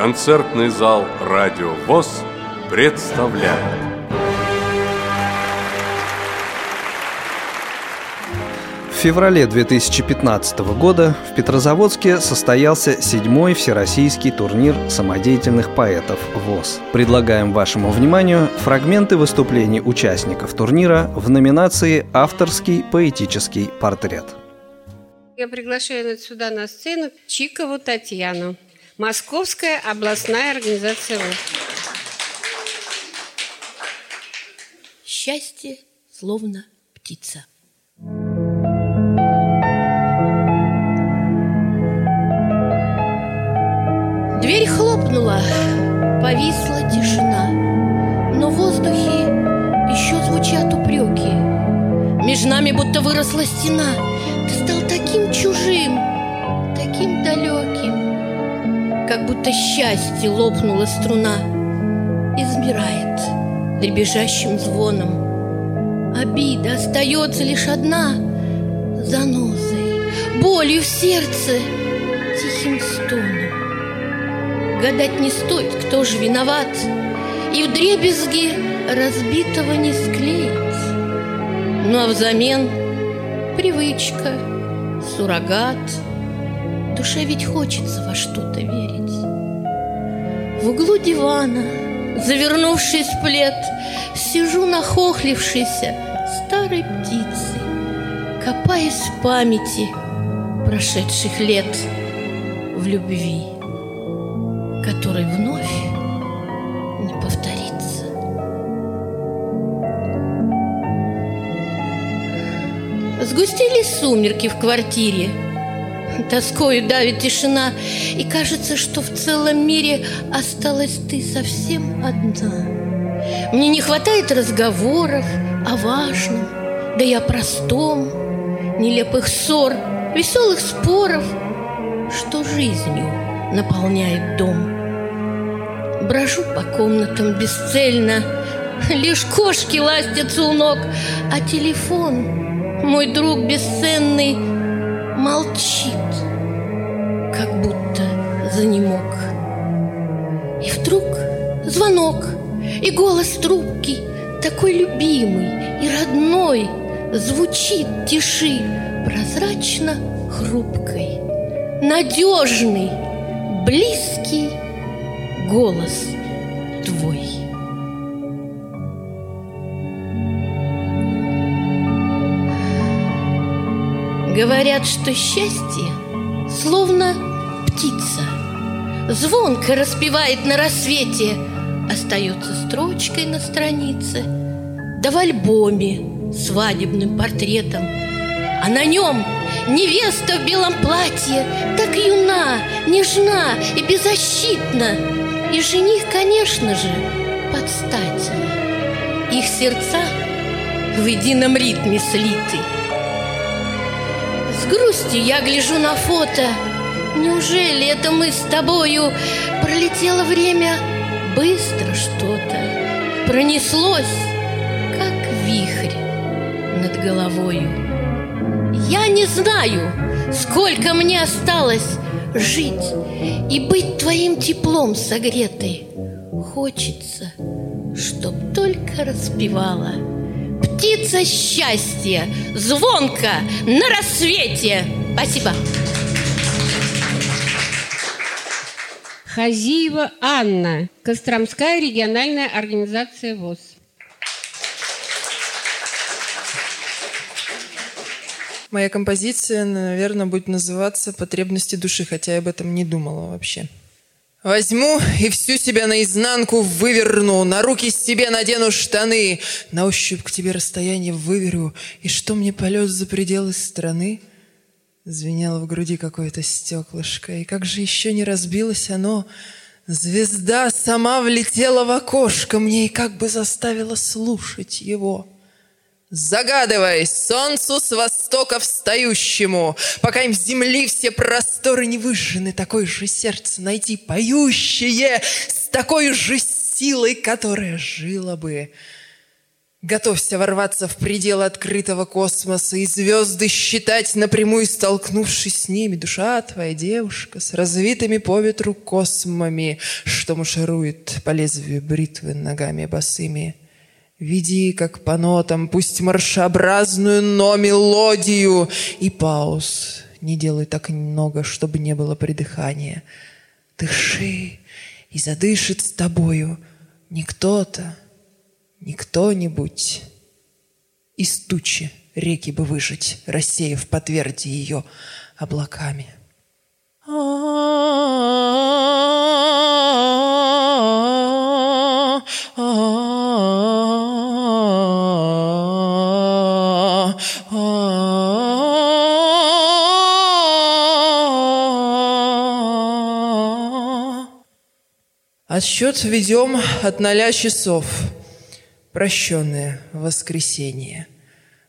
концертный зал «Радио ВОЗ» представляет В феврале 2015 года в Петрозаводске состоялся седьмой всероссийский турнир самодеятельных поэтов ВОЗ. Предлагаем вашему вниманию фрагменты выступлений участников турнира в номинации «Авторский поэтический портрет». Я приглашаю сюда на сцену Чикову Татьяну, Московская областная организация ВОЗ. Счастье словно птица. Дверь хлопнула, повисла тишина, но в воздухе еще звучат упреки. Между нами будто выросла стена. Ты стал таким чужим, будто счастье лопнула струна и замирает дребезжащим звоном. Обида остается лишь одна занозой, болью в сердце, тихим стоном. Гадать не стоит, кто же виноват, И в дребезги разбитого не склеить. Ну а взамен привычка, суррогат. Душе ведь хочется во что-то верить. В углу дивана, завернувшись в плед, Сижу нахохлившейся старой птицей, Копаясь в памяти прошедших лет в любви который вновь не повторится. Сгустились сумерки в квартире, Тоскою давит тишина, И кажется, что в целом мире Осталась ты совсем одна. Мне не хватает разговоров о важном, Да и о простом, Нелепых ссор, веселых споров, Что жизнью наполняет дом. Брожу по комнатам бесцельно, Лишь кошки ластятся у ног, А телефон, мой друг бесценный, Молчит, как будто занемог. И вдруг звонок, и голос трубки Такой любимый и родной Звучит тиши прозрачно хрупкой, Надежный, близкий голос твой. Говорят, что счастье словно птица Звонко распевает на рассвете Остается строчкой на странице Да в альбоме свадебным портретом. А на нем невеста в белом платье Так юна, нежна и беззащитна. И жених, конечно же, под стати Их сердца в едином ритме слиты. С грустью я гляжу на фото Неужели это мы с тобою? Пролетело время быстро что-то Пронеслось, как вихрь над головою. Я не знаю, сколько мне осталось жить И быть твоим теплом согретой. Хочется, чтоб только распевала Птица счастья, звонко на рассвете. Спасибо. Хазиева Анна, Костромская региональная организация ВОЗ. Моя композиция, наверное, будет называться «Потребности души», хотя я об этом не думала вообще. Возьму и всю себя наизнанку выверну, на руки себе надену штаны, на ощупь к тебе расстояние выверю, и что мне полет за пределы страны? Звенело в груди какое-то стеклышко, и как же еще не разбилось оно? Звезда сама влетела в окошко мне и как бы заставила слушать его. Загадывай солнцу с востока встающему, Пока им земли все просторы не выжжены, Такое же сердце найти поющее С такой же силой, которая жила бы Готовься ворваться в пределы открытого космоса и звезды считать напрямую, столкнувшись с ними. Душа твоя девушка с развитыми по ветру космами, что марширует по лезвию бритвы ногами босыми. Веди, как по нотам, пусть маршеобразную, но мелодию. И пауз не делай так много, чтобы не было придыхания. Дыши, и задышит с тобою не кто-то, не кто-нибудь. Из тучи реки бы выжить, рассеяв по тверди ее облаками. Отсчет ведем от ноля часов. Прощенное воскресенье.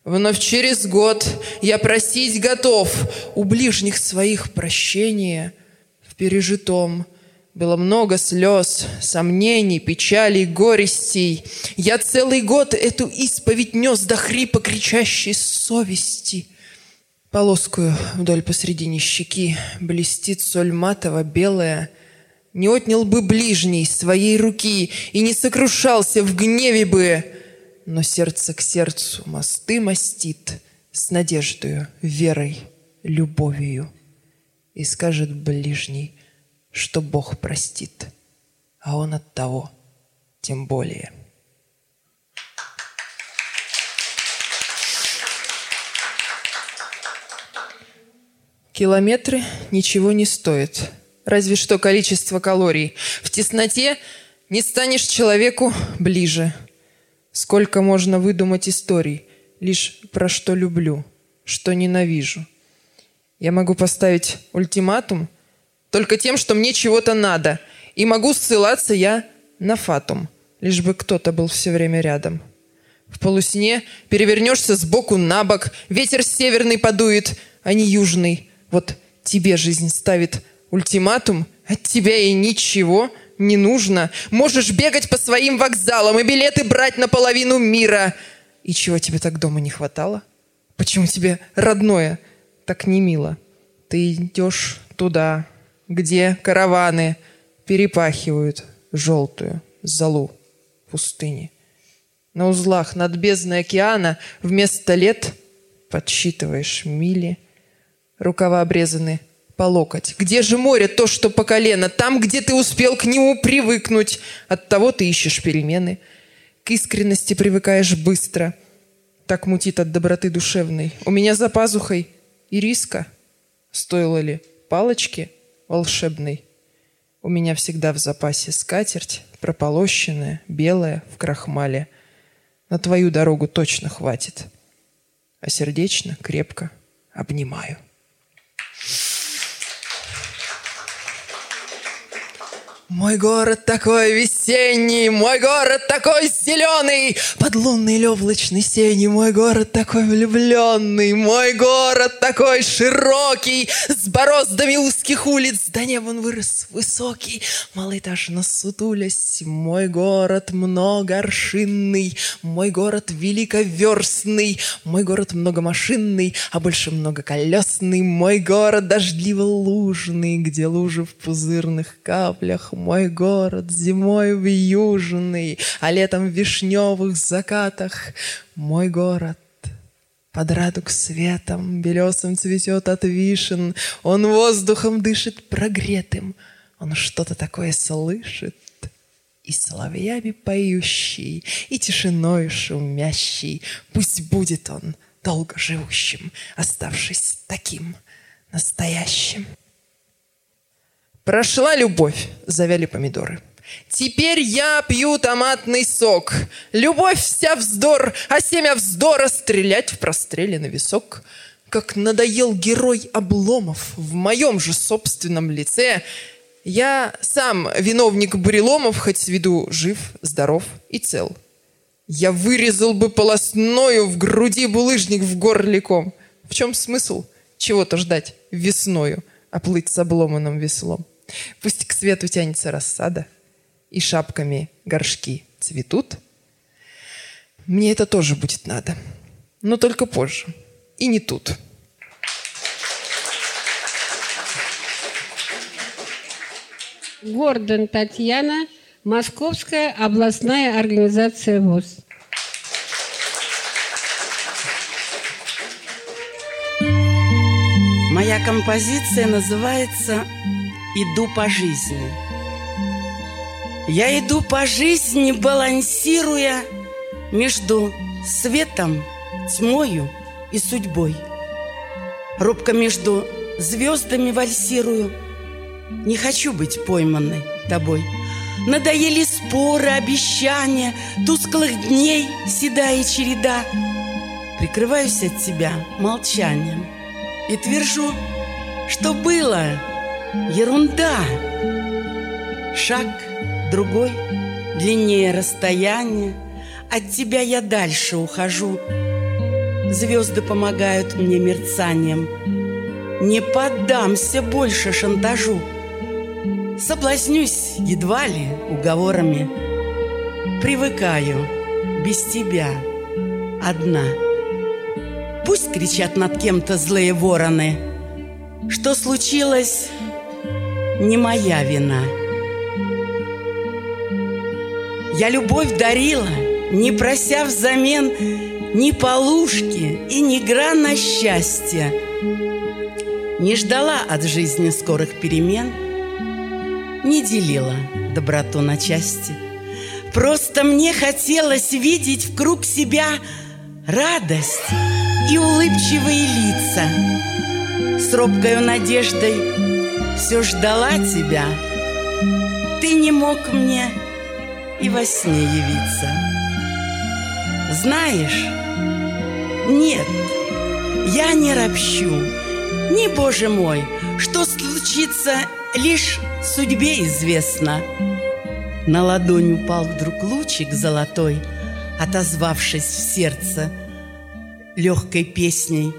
Вновь через год я просить готов у ближних своих прощения. В пережитом было много слез, сомнений, печалей, горестей. Я целый год эту исповедь нес до хрипа кричащей совести. Полоскую вдоль посредине щеки блестит соль матово белая — не отнял бы ближний своей руки и не сокрушался в гневе бы, но сердце к сердцу мосты мастит с надеждою, верой, любовью. И скажет ближний, что Бог простит, а он от того тем более. Километры ничего не стоят – разве что количество калорий. В тесноте не станешь человеку ближе. Сколько можно выдумать историй, лишь про что люблю, что ненавижу. Я могу поставить ультиматум только тем, что мне чего-то надо, и могу ссылаться я на фатум, лишь бы кто-то был все время рядом. В полусне перевернешься сбоку на бок, ветер северный подует, а не южный. Вот тебе жизнь ставит Ультиматум? От тебя и ничего не нужно. Можешь бегать по своим вокзалам и билеты брать на половину мира. И чего тебе так дома не хватало? Почему тебе родное так не мило? Ты идешь туда, где караваны перепахивают желтую залу пустыни. На узлах над бездной океана вместо лет подсчитываешь мили. Рукава обрезаны по локоть. Где же море то, что по колено? Там, где ты успел к нему привыкнуть. От того ты ищешь перемены. К искренности привыкаешь быстро. Так мутит от доброты душевной. У меня за пазухой ириска. Стоило ли палочки волшебной? У меня всегда в запасе скатерть, прополощенная, белая, в крахмале. На твою дорогу точно хватит. А сердечно, крепко обнимаю. Мой город такой весенний, мой город такой зеленый, под лунный левлочный сень, мой город такой влюбленный, мой город такой широкий, с бороздами узких улиц, до неба он вырос высокий, малоэтажно сутулясь, мой город многооршинный, мой город великоверстный, мой город многомашинный, а больше многоколесный, мой город дождливо-лужный, где лужи в пузырных каплях, мой город зимой в южный, а летом в вишневых закатах. Мой город под радуг светом белесым цветет от вишен. Он воздухом дышит прогретым. Он что-то такое слышит. И соловьями поющий, и тишиной шумящий. Пусть будет он долго живущим, оставшись таким настоящим. Прошла любовь, завяли помидоры. Теперь я пью томатный сок. Любовь вся вздор, а семя вздора стрелять в простреленный висок. Как надоел герой Обломов в моем же собственном лице. Я сам виновник буреломов, хоть с виду жив, здоров и цел. Я вырезал бы полосною в груди булыжник в горликом. В чем смысл чего-то ждать весною, а плыть с обломанным веслом? Пусть к свету тянется рассада, и шапками горшки цветут. мне это тоже будет надо. Но только позже. И не тут. Гордон Татьяна, Московская областная организация ВОЗ. Моя композиция называется «Иду по жизни». Я иду по жизни, балансируя между светом, тьмою и судьбой. Робко между звездами вальсирую. Не хочу быть пойманной тобой. Надоели споры, обещания, Тусклых дней седая череда. Прикрываюсь от тебя молчанием И твержу, что было ерунда. Шаг другой, длиннее расстояние, От тебя я дальше ухожу. Звезды помогают мне мерцанием. Не поддамся больше шантажу. Соблазнюсь едва ли уговорами. Привыкаю без тебя одна. Пусть кричат над кем-то злые вороны. Что случилось, не моя вина. Я любовь дарила, не прося взамен ни полушки и ни грана счастья. Не ждала от жизни скорых перемен, не делила доброту на части. Просто мне хотелось видеть в себя радость и улыбчивые лица. С робкою надеждой все ждала тебя. Ты не мог мне и во сне явиться. Знаешь, нет, я не ропщу, не, Боже мой, что случится, лишь судьбе известно. На ладонь упал вдруг лучик золотой, отозвавшись в сердце легкой песней.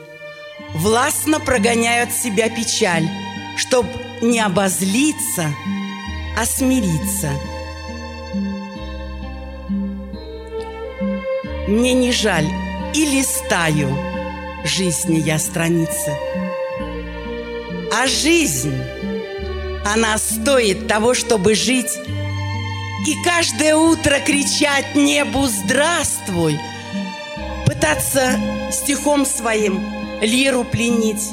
Властно прогоняют себя печаль, чтоб не обозлиться, а смириться – Мне не жаль и листаю жизни я страницы. А жизнь, она стоит того, чтобы жить И каждое утро кричать небу «Здравствуй!» Пытаться стихом своим лиру пленить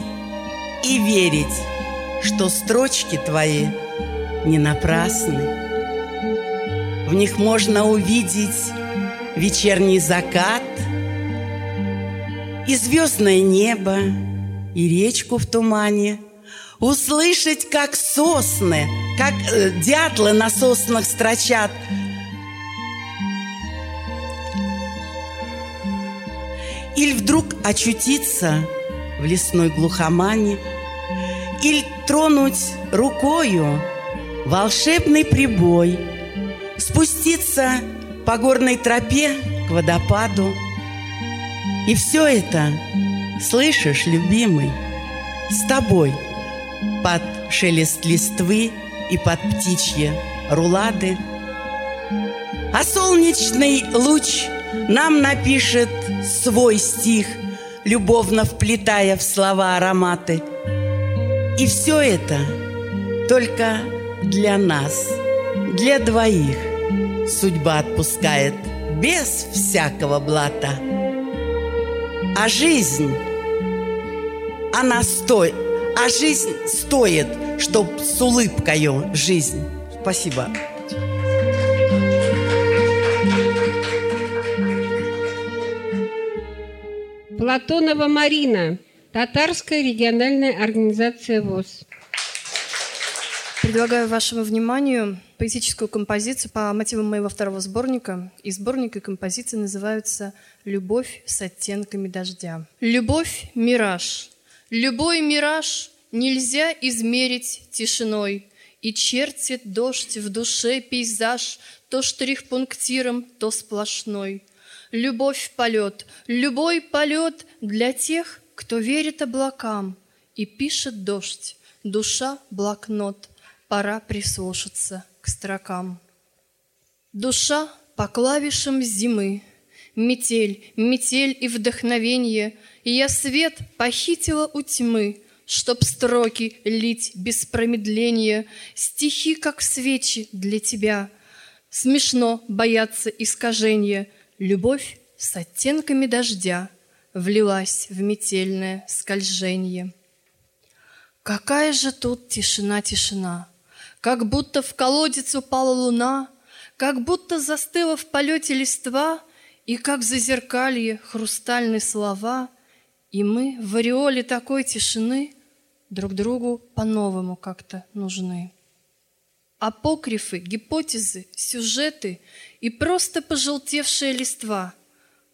И верить, что строчки твои не напрасны. В них можно увидеть вечерний закат И звездное небо, и речку в тумане Услышать, как сосны, как э, дятлы на соснах строчат Или вдруг очутиться в лесной глухомане Или тронуть рукою волшебный прибой Спуститься по горной тропе к водопаду. И все это, слышишь, любимый, с тобой под шелест листвы и под птичьи рулады. А солнечный луч нам напишет свой стих, любовно вплетая в слова ароматы. И все это только для нас, для двоих судьба отпускает без всякого блата. А жизнь, она стоит, а жизнь стоит, чтоб с улыбкою жизнь. Спасибо. Платонова Марина, Татарская региональная организация ВОЗ. Предлагаю вашему вниманию поэтическую композицию по мотивам моего второго сборника. И сборник и композиция называются «Любовь с оттенками дождя». Любовь – мираж. Любой мираж нельзя измерить тишиной. И чертит дождь в душе пейзаж То штрих-пунктиром, то сплошной. Любовь – полет, любой полет Для тех, кто верит облакам И пишет дождь, душа – блокнот – пора прислушаться к строкам. Душа по клавишам зимы Метель, метель и вдохновенье, И я свет похитила у тьмы, Чтоб строки лить без промедления, Стихи, как свечи для тебя. Смешно бояться искажения, Любовь с оттенками дождя Влилась в метельное скольжение. Какая же тут тишина, тишина! Как будто в колодец упала луна, Как будто застыла в полете листва, И как зазеркалье хрустальные слова, И мы в ореоле такой тишины Друг другу по-новому как-то нужны. Апокрифы, гипотезы, сюжеты И просто пожелтевшая листва,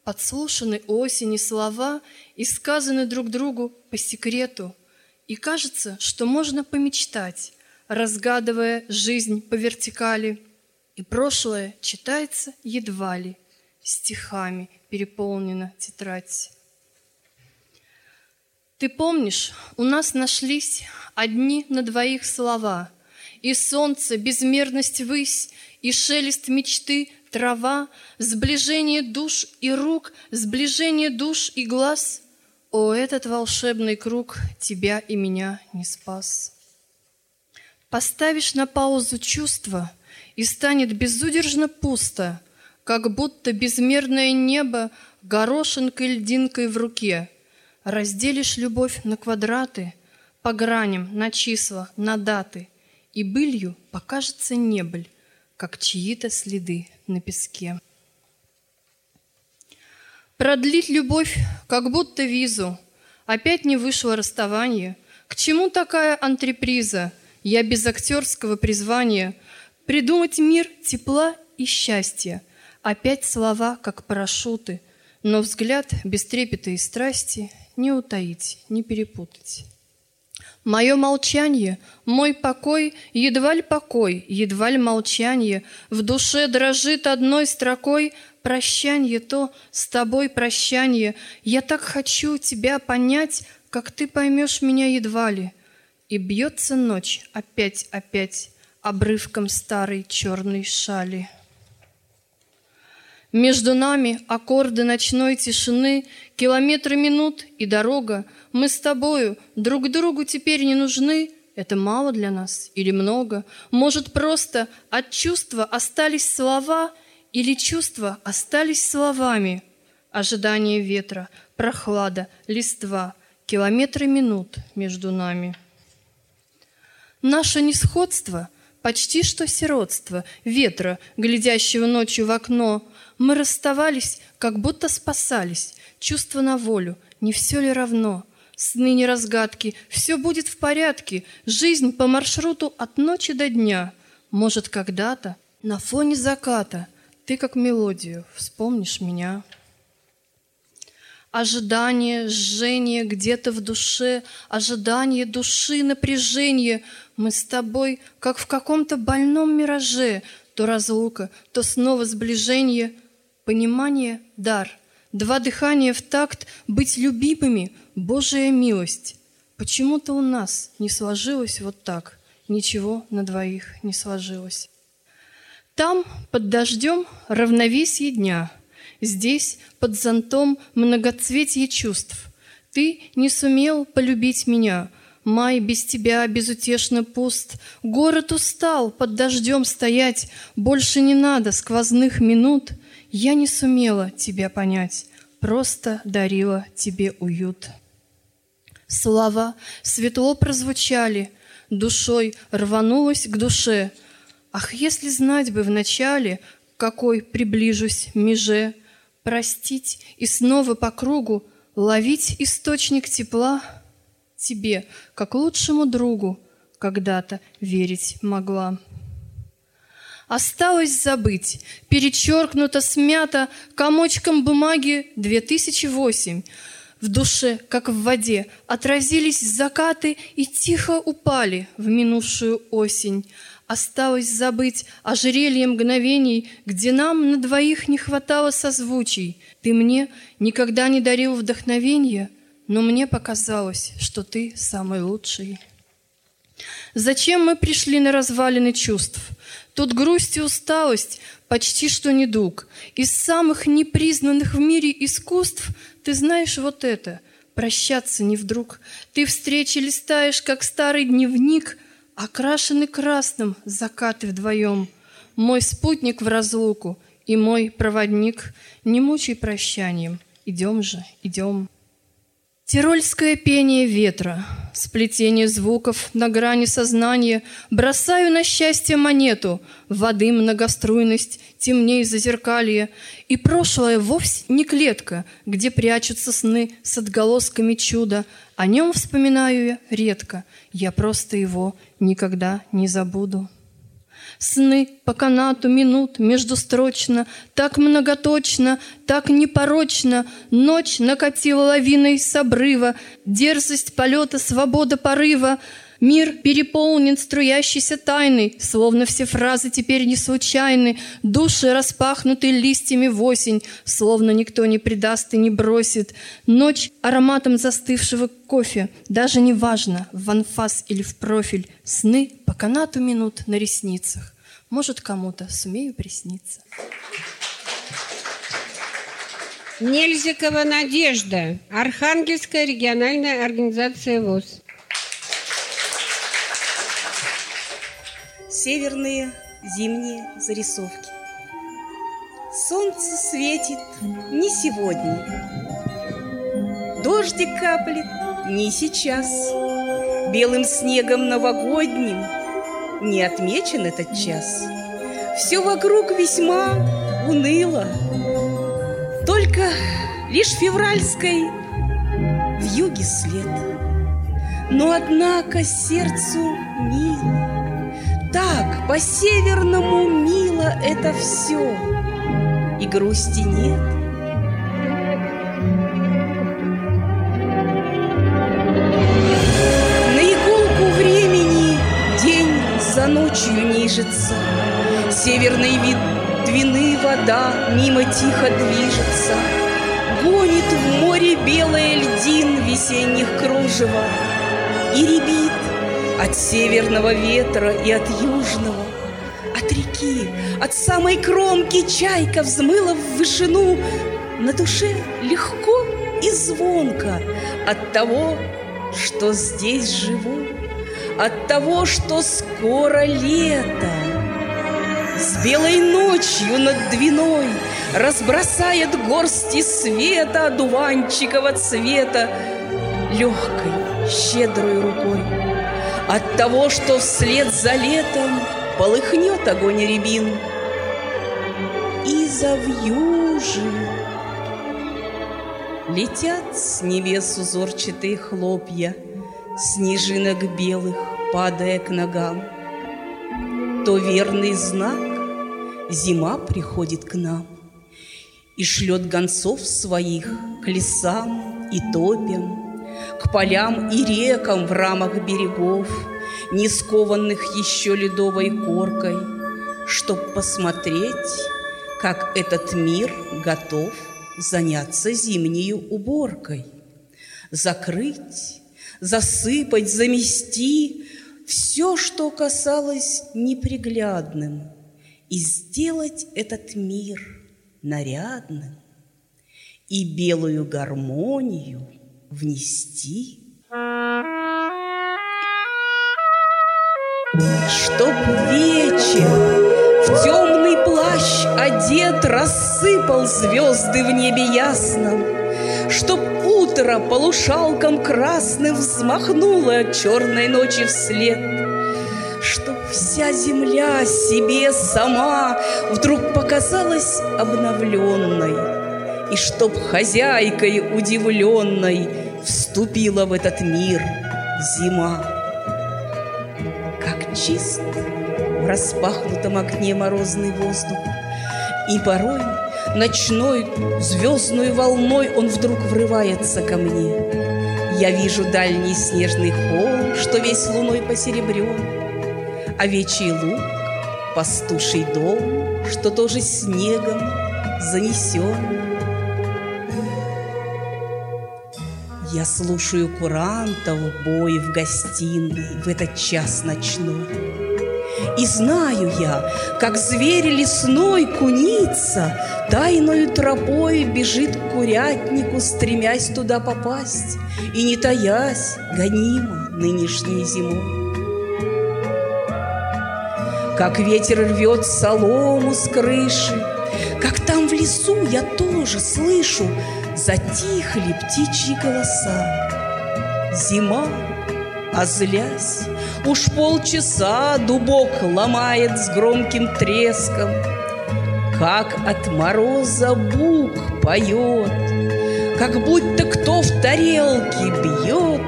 Подслушаны осени слова И сказаны друг другу по секрету, И кажется, что можно помечтать, разгадывая жизнь по вертикали, и прошлое читается едва ли, стихами переполнена тетрадь. Ты помнишь, у нас нашлись одни на двоих слова, И солнце, безмерность высь, и шелест мечты, трава, Сближение душ и рук, сближение душ и глаз. О, этот волшебный круг тебя и меня не спас. Поставишь на паузу чувства, и станет безудержно пусто, Как будто безмерное небо горошинкой льдинкой в руке. Разделишь любовь на квадраты, По граням, на числа, на даты, И былью покажется небыль, Как чьи-то следы на песке. Продлить любовь, как будто визу, Опять не вышло расставание. К чему такая антреприза — я без актерского призвания. Придумать мир тепла и счастья. Опять слова, как парашюты, но взгляд без трепета и страсти не утаить, не перепутать. Мое молчание, мой покой, едва ли покой, едва ли молчание, в душе дрожит одной строкой прощанье то, с тобой прощанье. Я так хочу тебя понять, как ты поймешь меня едва ли. И бьется ночь опять-опять обрывком старой черной шали. Между нами аккорды ночной тишины, Километры минут и дорога. Мы с тобою друг другу теперь не нужны. Это мало для нас или много? Может, просто от чувства остались слова Или чувства остались словами? Ожидание ветра, прохлада, листва, Километры минут между нами — Наше несходство — почти что сиротство, ветра, глядящего ночью в окно. Мы расставались, как будто спасались, чувство на волю, не все ли равно? Сны не разгадки, все будет в порядке, жизнь по маршруту от ночи до дня. Может, когда-то на фоне заката. Ты как мелодию. Вспомнишь меня. Ожидание, жжение где-то в душе, ожидание души, напряжение. Мы с тобой, как в каком-то больном мираже, то разлука, то снова сближение. Понимание — дар, два дыхания в такт, быть любимыми — Божия милость. Почему-то у нас не сложилось вот так, ничего на двоих не сложилось. Там, под дождем, равновесие дня — Здесь, под зонтом, многоцветие чувств. Ты не сумел полюбить меня. Май без тебя безутешно пуст. Город устал под дождем стоять. Больше не надо сквозных минут. Я не сумела тебя понять. Просто дарила тебе уют. Слова светло прозвучали, Душой рванулась к душе. Ах, если знать бы вначале, Какой приближусь меже, простить и снова по кругу ловить источник тепла тебе, как лучшему другу, когда-то верить могла. Осталось забыть, перечеркнуто, смято комочком бумаги 2008. В душе, как в воде, отразились закаты и тихо упали в минувшую осень. Осталось забыть ожерелье мгновений, Где нам на двоих не хватало созвучий. Ты мне никогда не дарил вдохновения, Но мне показалось, что ты самый лучший. Зачем мы пришли на развалины чувств? Тут грусть и усталость почти что недуг. Из самых непризнанных в мире искусств ты знаешь вот это — прощаться не вдруг. Ты встречи листаешь, как старый дневник, окрашенный красным, закаты вдвоем. Мой спутник в разлуку и мой проводник, не мучай прощанием, идем же, идем. Тирольское пение ветра, сплетение звуков на грани сознания, Бросаю на счастье монету, воды многоструйность, темней зазеркалье, И прошлое вовсе не клетка, где прячутся сны с отголосками чуда, О нем вспоминаю я редко, я просто его никогда не забуду. Сны по канату минут междустрочно, Так многоточно, так непорочно, Ночь накатила лавиной с обрыва, Дерзость полета, свобода порыва, Мир переполнен струящейся тайной, Словно все фразы теперь не случайны, Души распахнуты листьями в осень, Словно никто не предаст и не бросит. Ночь ароматом застывшего кофе, Даже не важно, в анфас или в профиль, Сны по канату минут на ресницах. Может, кому-то сумею присниться. Нельзикова Надежда, Архангельская региональная организация ВОЗ. Северные зимние зарисовки. Солнце светит не сегодня, Дождик каплет не сейчас, Белым снегом новогодним Не отмечен этот час. Все вокруг весьма уныло, Только лишь февральской в юге след. Но однако сердцу мило, так по-северному мило это все, и грусти нет. Ночью нижется, Северный вид двины вода мимо тихо движется, Гонит в море белое льдин весенних кружева И ребит от северного ветра и от южного, От реки, от самой кромки чайка взмыла в вышину, На душе легко и звонко от того, что здесь живу, От того, что скоро лето. С белой ночью над Двиной Разбросает горсти света Дуванчикова цвета Легкой, щедрой рукой. От того, что вслед за летом Полыхнет огонь рябин И завьюжит. Летят с небес узорчатые хлопья Снежинок белых, падая к ногам. То верный знак зима приходит к нам И шлет гонцов своих к лесам и топям, К полям и рекам в рамах берегов, Не скованных еще ледовой коркой, Чтоб посмотреть, как этот мир готов Заняться зимнею уборкой, Закрыть, засыпать, замести Все, что касалось неприглядным, И сделать этот мир нарядным, И белую гармонию внести. Чтоб вечер в темный плащ одет Рассыпал звезды в небе ясном, Чтоб утро полушалком красным Взмахнуло черной ночи вслед, Чтоб вся земля себе сама Вдруг показалась обновленной, И чтоб хозяйкой удивленной Вступила в этот мир зима. Как чист в распахнутом окне морозный воздух, И порой ночной звездной волной Он вдруг врывается ко мне. Я вижу дальний снежный холм, Что весь луной посеребрен, Овечий луг, пастуший дом, Что тоже снегом занесен. Я слушаю курантов бой в гостиной В этот час ночной. И знаю я, как зверь лесной куница Тайною тропой бежит к курятнику, Стремясь туда попасть И не таясь, гонима нынешней зимой. Как ветер рвет солому с крыши, Как там в лесу я тоже слышу Затихли птичьи голоса. Зима, а злясь, уж полчаса Дубок ломает с громким треском, Как от мороза бук поет, Как будто кто в тарелке бьет,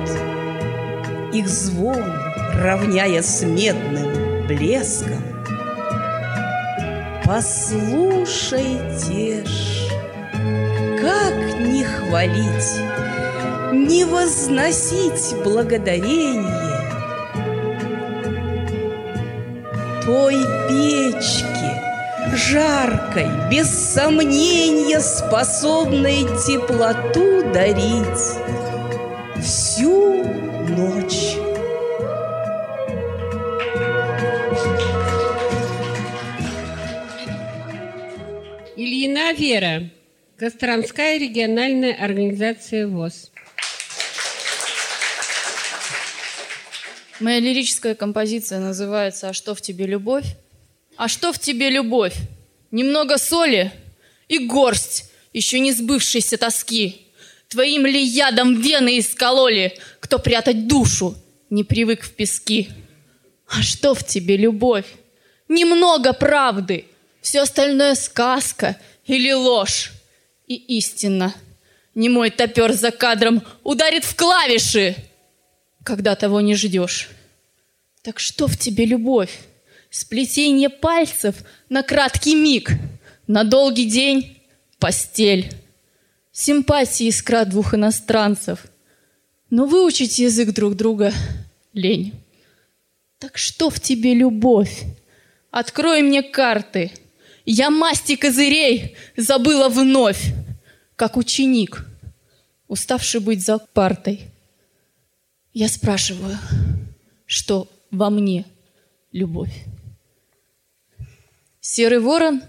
Их звон, равняя с медным блеском. Послушайте ж, как не хвалить, не возносить благодарение той печки, жаркой, без сомнения способной теплоту дарить всю ночь. Ильина Вера, Костромская региональная организация ВОЗ. Моя лирическая композиция называется «А что в тебе любовь?» А что в тебе любовь? Немного соли и горсть еще не сбывшейся тоски. Твоим ли ядом вены искололи, кто прятать душу не привык в пески? А что в тебе любовь? Немного правды, все остальное сказка или ложь. И истина. Не мой топер за кадром ударит в клавиши, когда того не ждешь. Так что в тебе любовь? Сплетение пальцев на краткий миг, на долгий день — постель. Симпатии искра двух иностранцев. Но выучить язык друг друга — лень. Так что в тебе любовь? Открой мне карты. Я масти козырей забыла вновь, как ученик, уставший быть за партой. Я спрашиваю, что во мне любовь. Серый ворон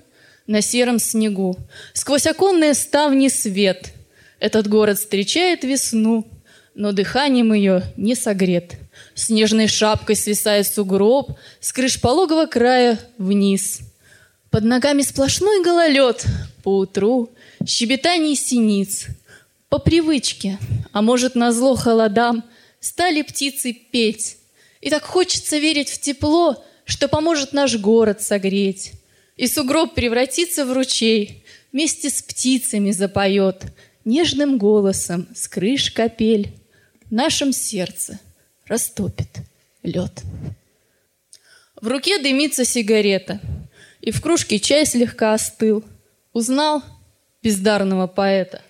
на сером снегу, Сквозь оконные ставни свет. Этот город встречает весну, Но дыханием ее не согрет. Снежной шапкой свисает сугроб С крыш пологого края вниз. Под ногами сплошной гололед, Поутру щебетание синиц. По привычке, а может, на зло холодам, Стали птицы петь. И так хочется верить в тепло, Что поможет наш город согреть. И сугроб превратится в ручей, Вместе с птицами запоет Нежным голосом с крыш капель. В нашем сердце растопит лед. В руке дымится сигарета, И в кружке чай слегка остыл. Узнал бездарного поэта,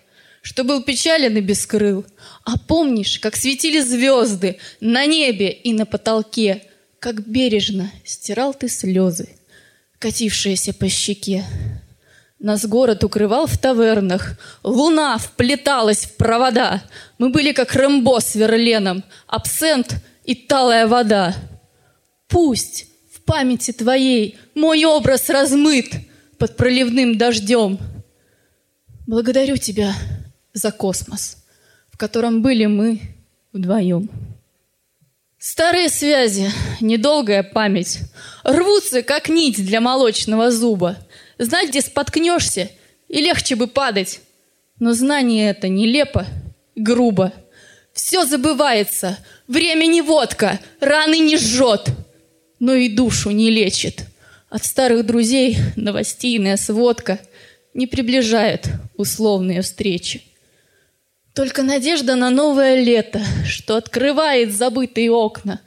Что был печален и бескрыл. А помнишь, как светили звезды На небе и на потолке, Как бережно стирал ты слезы, Катившиеся по щеке. Нас город укрывал в тавернах, Луна вплеталась в провода. Мы были как Рэмбо с Верленом, Абсент и талая вода. Пусть в памяти твоей Мой образ размыт под проливным дождем. Благодарю тебя за космос, В котором были мы вдвоем. Старые связи, недолгая память, Рвутся, как нить для молочного зуба — Знать, где споткнешься, и легче бы падать. Но знание это нелепо, грубо. Все забывается, время не водка, раны не жжет, но и душу не лечит. От старых друзей новостейная сводка не приближает условные встречи. Только надежда на новое лето, что открывает забытые окна,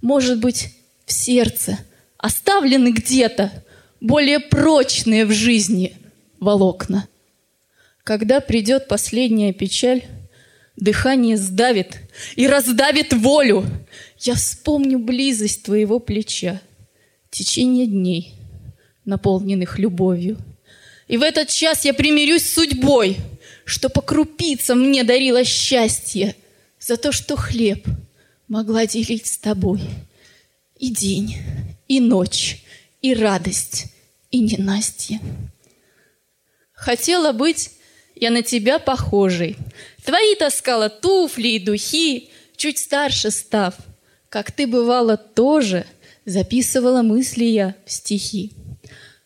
может быть, в сердце, оставлены где-то – более прочные в жизни волокна. Когда придет последняя печаль, дыхание сдавит и раздавит волю. Я вспомню близость твоего плеча, течение дней, наполненных любовью. И в этот час я примирюсь с судьбой, что по крупицам мне дарила счастье за то, что хлеб могла делить с тобой и день, и ночь, и радость, и ненастье. Хотела быть я на тебя похожей. Твои таскала туфли и духи, чуть старше став. Как ты бывала тоже, записывала мысли я в стихи.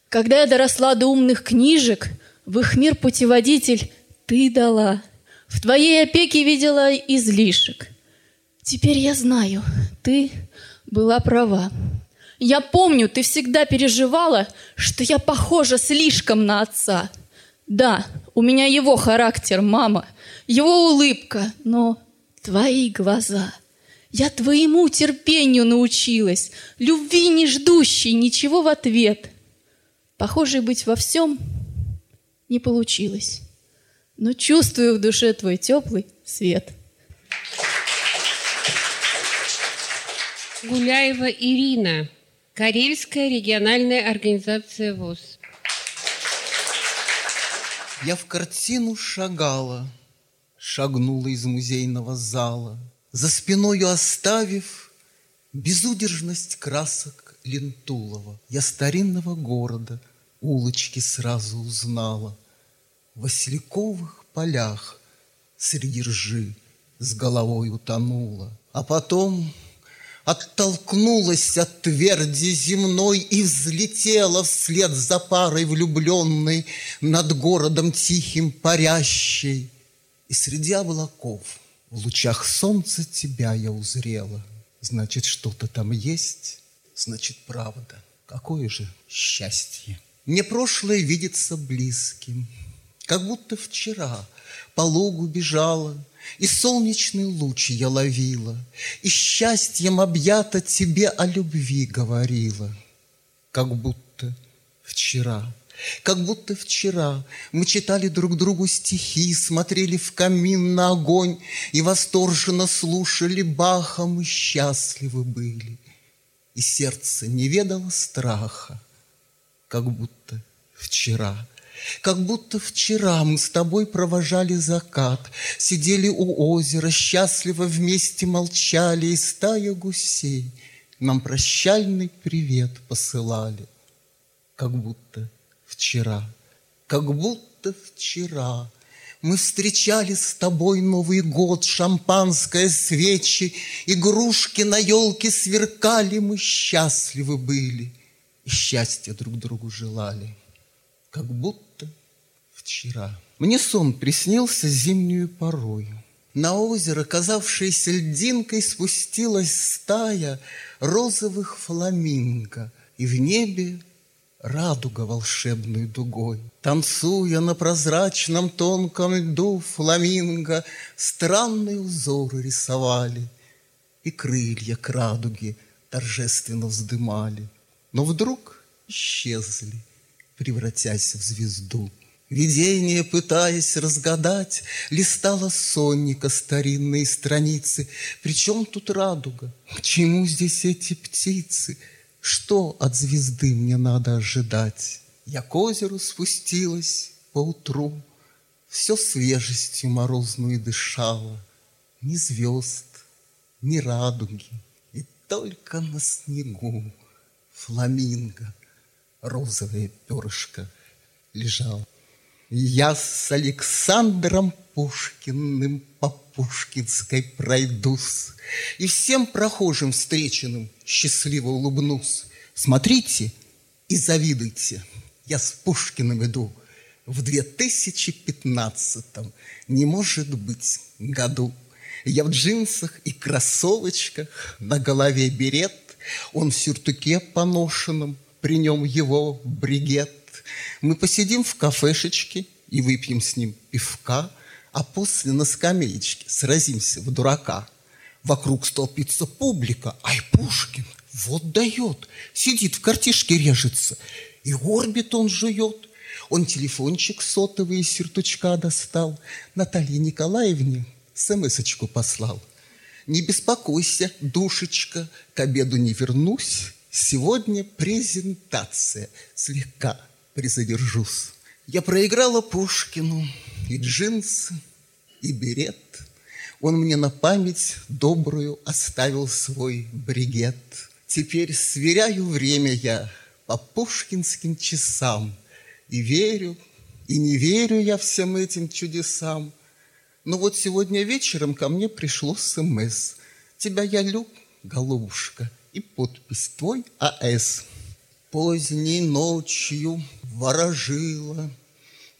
Когда я доросла до умных книжек, в их мир путеводитель ты дала. В твоей опеке видела излишек. Теперь я знаю, ты была права. Я помню, ты всегда переживала, что я похожа слишком на отца. Да, у меня его характер, мама, его улыбка, но твои глаза. Я твоему терпению научилась, любви не ждущей ничего в ответ. Похожей быть во всем не получилось, но чувствую в душе твой теплый свет. Гуляева Ирина, Карельская региональная организация ВОЗ. Я в картину шагала, шагнула из музейного зала, за спиною оставив безудержность красок Лентулова. Я старинного города улочки сразу узнала. Васильковых полях среди ржи с головой утонула. А потом Оттолкнулась от тверди земной И взлетела вслед за парой влюбленной Над городом тихим парящей. И среди облаков в лучах солнца тебя я узрела. Значит, что-то там есть, значит, правда. Какое же счастье! Мне прошлое видится близким, Как будто вчера по лугу бежала — и солнечный луч я ловила, И счастьем объята тебе о любви говорила. Как будто вчера, как будто вчера Мы читали друг другу стихи, Смотрели в камин на огонь И восторженно слушали Баха, Мы счастливы были, И сердце не ведало страха, Как будто вчера — как будто вчера мы с тобой провожали закат, Сидели у озера, счастливо вместе молчали, И стая гусей нам прощальный привет посылали. Как будто вчера, как будто вчера мы встречали с тобой Новый год, шампанское, свечи, Игрушки на елке сверкали, мы счастливы были И счастья друг другу желали как будто вчера. Мне сон приснился зимнюю порою. На озеро, казавшееся льдинкой, спустилась стая розовых фламинго, и в небе радуга волшебной дугой. Танцуя на прозрачном тонком льду фламинго, странные узоры рисовали, и крылья к радуге торжественно вздымали. Но вдруг исчезли, превратясь в звезду. Видение, пытаясь разгадать, Листала сонника старинные страницы. Причем тут радуга? К чему здесь эти птицы? Что от звезды мне надо ожидать? Я к озеру спустилась поутру, Все свежестью морозную дышала. Ни звезд, ни радуги, И только на снегу фламинго — розовое перышко лежал. Я с Александром Пушкиным по Пушкинской пройдусь И всем прохожим встреченным счастливо улыбнусь. Смотрите и завидуйте, я с Пушкиным иду В 2015 не может быть году. Я в джинсах и кроссовочках, на голове берет, Он в сюртуке поношенном, при нем его бригет. Мы посидим в кафешечке и выпьем с ним пивка, а после на скамеечке сразимся в дурака. Вокруг столпится публика, ай, Пушкин, вот дает, сидит в картишке режется, и орбит он жует. Он телефончик сотовый из сюртучка достал, Наталье Николаевне смс-очку послал. Не беспокойся, душечка, к обеду не вернусь, Сегодня презентация, слегка призадержусь. Я проиграла Пушкину и джинсы, и берет. Он мне на память добрую оставил свой бригет. Теперь сверяю время я по пушкинским часам И верю, и не верю я всем этим чудесам. Но вот сегодня вечером ко мне пришло СМС. Тебя я люб, голубушка, и подпись твой А.С. Поздней ночью ворожила,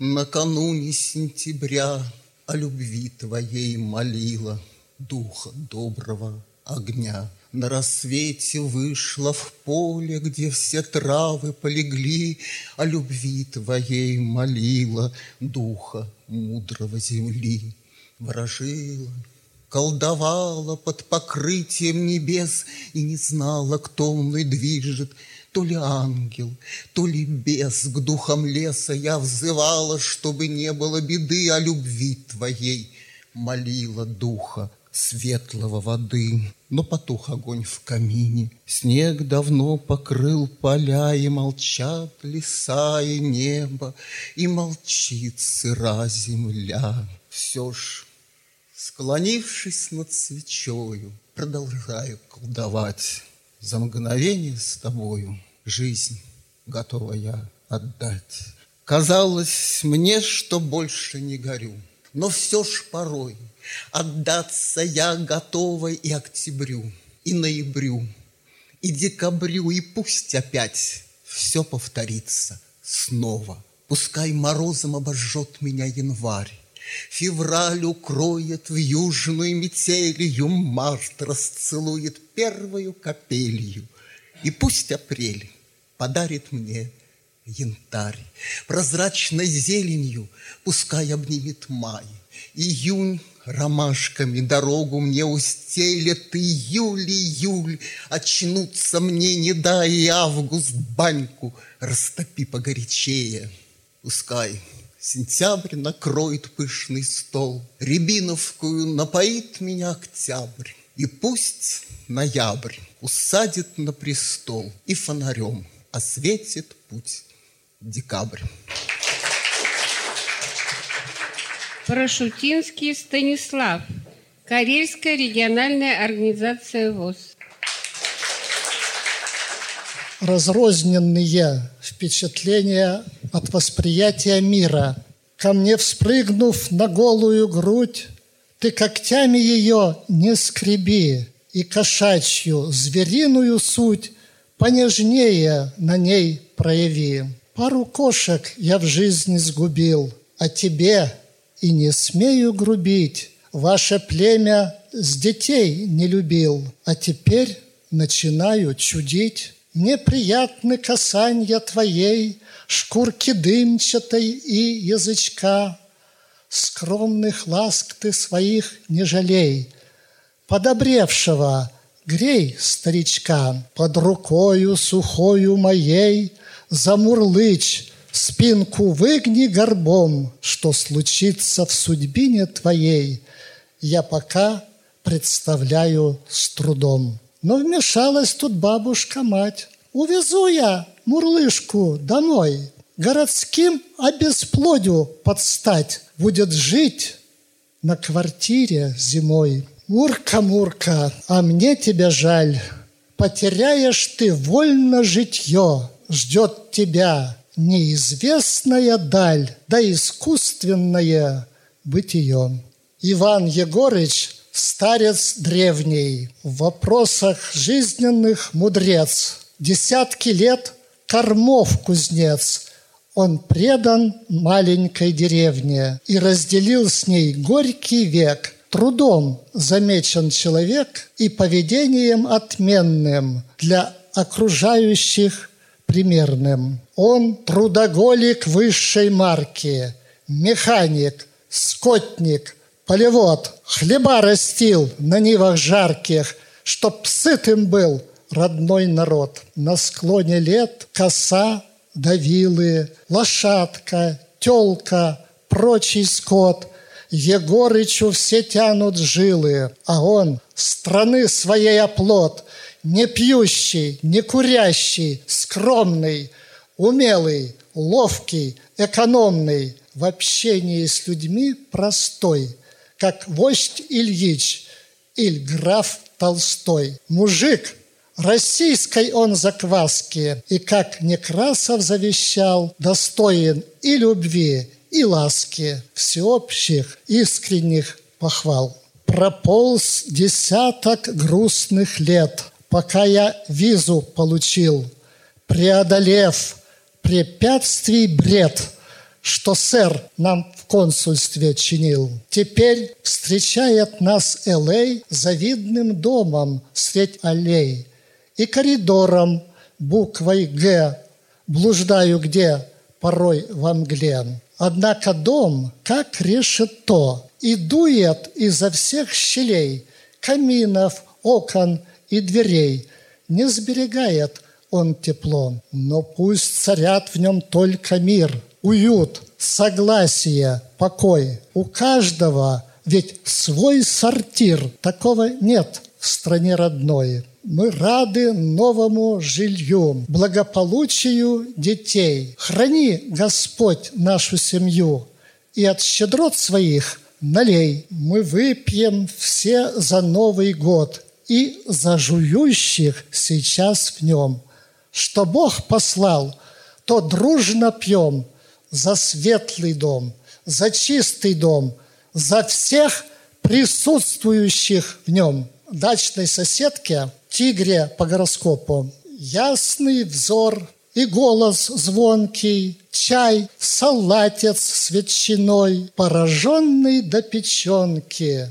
Накануне сентября О любви твоей молила Духа доброго огня. На рассвете вышла в поле, где все травы полегли, О любви твоей молила духа мудрого земли. Ворожила, колдовала под покрытием небес И не знала, кто мной движет, то ли ангел, то ли бес К духам леса я взывала, чтобы не было беды О любви твоей молила духа светлого воды. Но потух огонь в камине, Снег давно покрыл поля, И молчат леса и небо, И молчит сыра земля. Все ж, склонившись над свечою, Продолжаю колдовать. За мгновение с тобою Жизнь готова я отдать. Казалось мне, что больше не горю, Но все ж порой — Отдаться я готова и октябрю, и ноябрю, и декабрю, и пусть опять все повторится снова. Пускай морозом обожжет меня январь, Февраль укроет в южную метелью, Март расцелует первую капелью, И пусть апрель подарит мне янтарь, Прозрачной зеленью пускай обнимет май, Июнь Ромашками дорогу мне устелет июль, июль, Очнуться мне не дай, август баньку растопи погорячее. Пускай сентябрь накроет пышный стол, Рябиновкую напоит меня октябрь, И пусть ноябрь усадит на престол И фонарем осветит путь декабрь. Парашютинский Станислав. Карельская региональная организация ВОЗ. Разрозненные впечатления от восприятия мира. Ко мне вспрыгнув на голую грудь, Ты когтями ее не скреби, И кошачью звериную суть Понежнее на ней прояви. Пару кошек я в жизни сгубил, А тебе и не смею грубить. Ваше племя с детей не любил, а теперь начинаю чудить. Неприятны касанья твоей, шкурки дымчатой и язычка. Скромных ласк ты своих не жалей, подобревшего грей старичка под рукою сухою моей, замурлычь Спинку выгни горбом, что случится в судьбине твоей, я пока представляю с трудом. Но вмешалась тут бабушка-мать. Увезу я мурлышку домой. Городским обесплодю подстать. Будет жить на квартире зимой. Мурка, Мурка, а мне тебя жаль. Потеряешь ты вольно житье. Ждет тебя неизвестная даль, да искусственное бытие. Иван Егорыч – старец древний, в вопросах жизненных мудрец. Десятки лет кормов кузнец. Он предан маленькой деревне и разделил с ней горький век. Трудом замечен человек и поведением отменным для окружающих примерным. Он трудоголик высшей марки, механик, скотник, полевод, хлеба растил на нивах жарких, чтоб сытым был родной народ. На склоне лет коса давилы, лошадка, телка, прочий скот. Егорычу все тянут жилы, а он страны своей оплот, не пьющий, не курящий, скромный – умелый, ловкий, экономный, в общении с людьми простой, как вождь Ильич или граф Толстой. Мужик Российской он закваски, и, как Некрасов завещал, достоин и любви, и ласки, всеобщих искренних похвал. Прополз десяток грустных лет, пока я визу получил, преодолев препятствий бред, что сэр нам консульстве чинил. Теперь встречает нас Л.А. завидным домом средь аллей и коридором буквой «Г» блуждаю где порой во мгле. Однако дом как решето и дует изо всех щелей, каминов, окон и дверей. Не сберегает он тепло, но пусть царят в нем только мир, уют, согласие, покой. У каждого ведь свой сортир, такого нет в стране родной. Мы рады новому жилью, благополучию детей. Храни, Господь, нашу семью, и от щедрот своих налей. Мы выпьем все за Новый год и за жующих сейчас в нем. Что Бог послал, то дружно пьем за светлый дом, за чистый дом, за всех присутствующих в нем. Дачной соседке – тигре по гороскопу. Ясный взор и голос звонкий, чай, салатец с ветчиной, пораженный до печенки,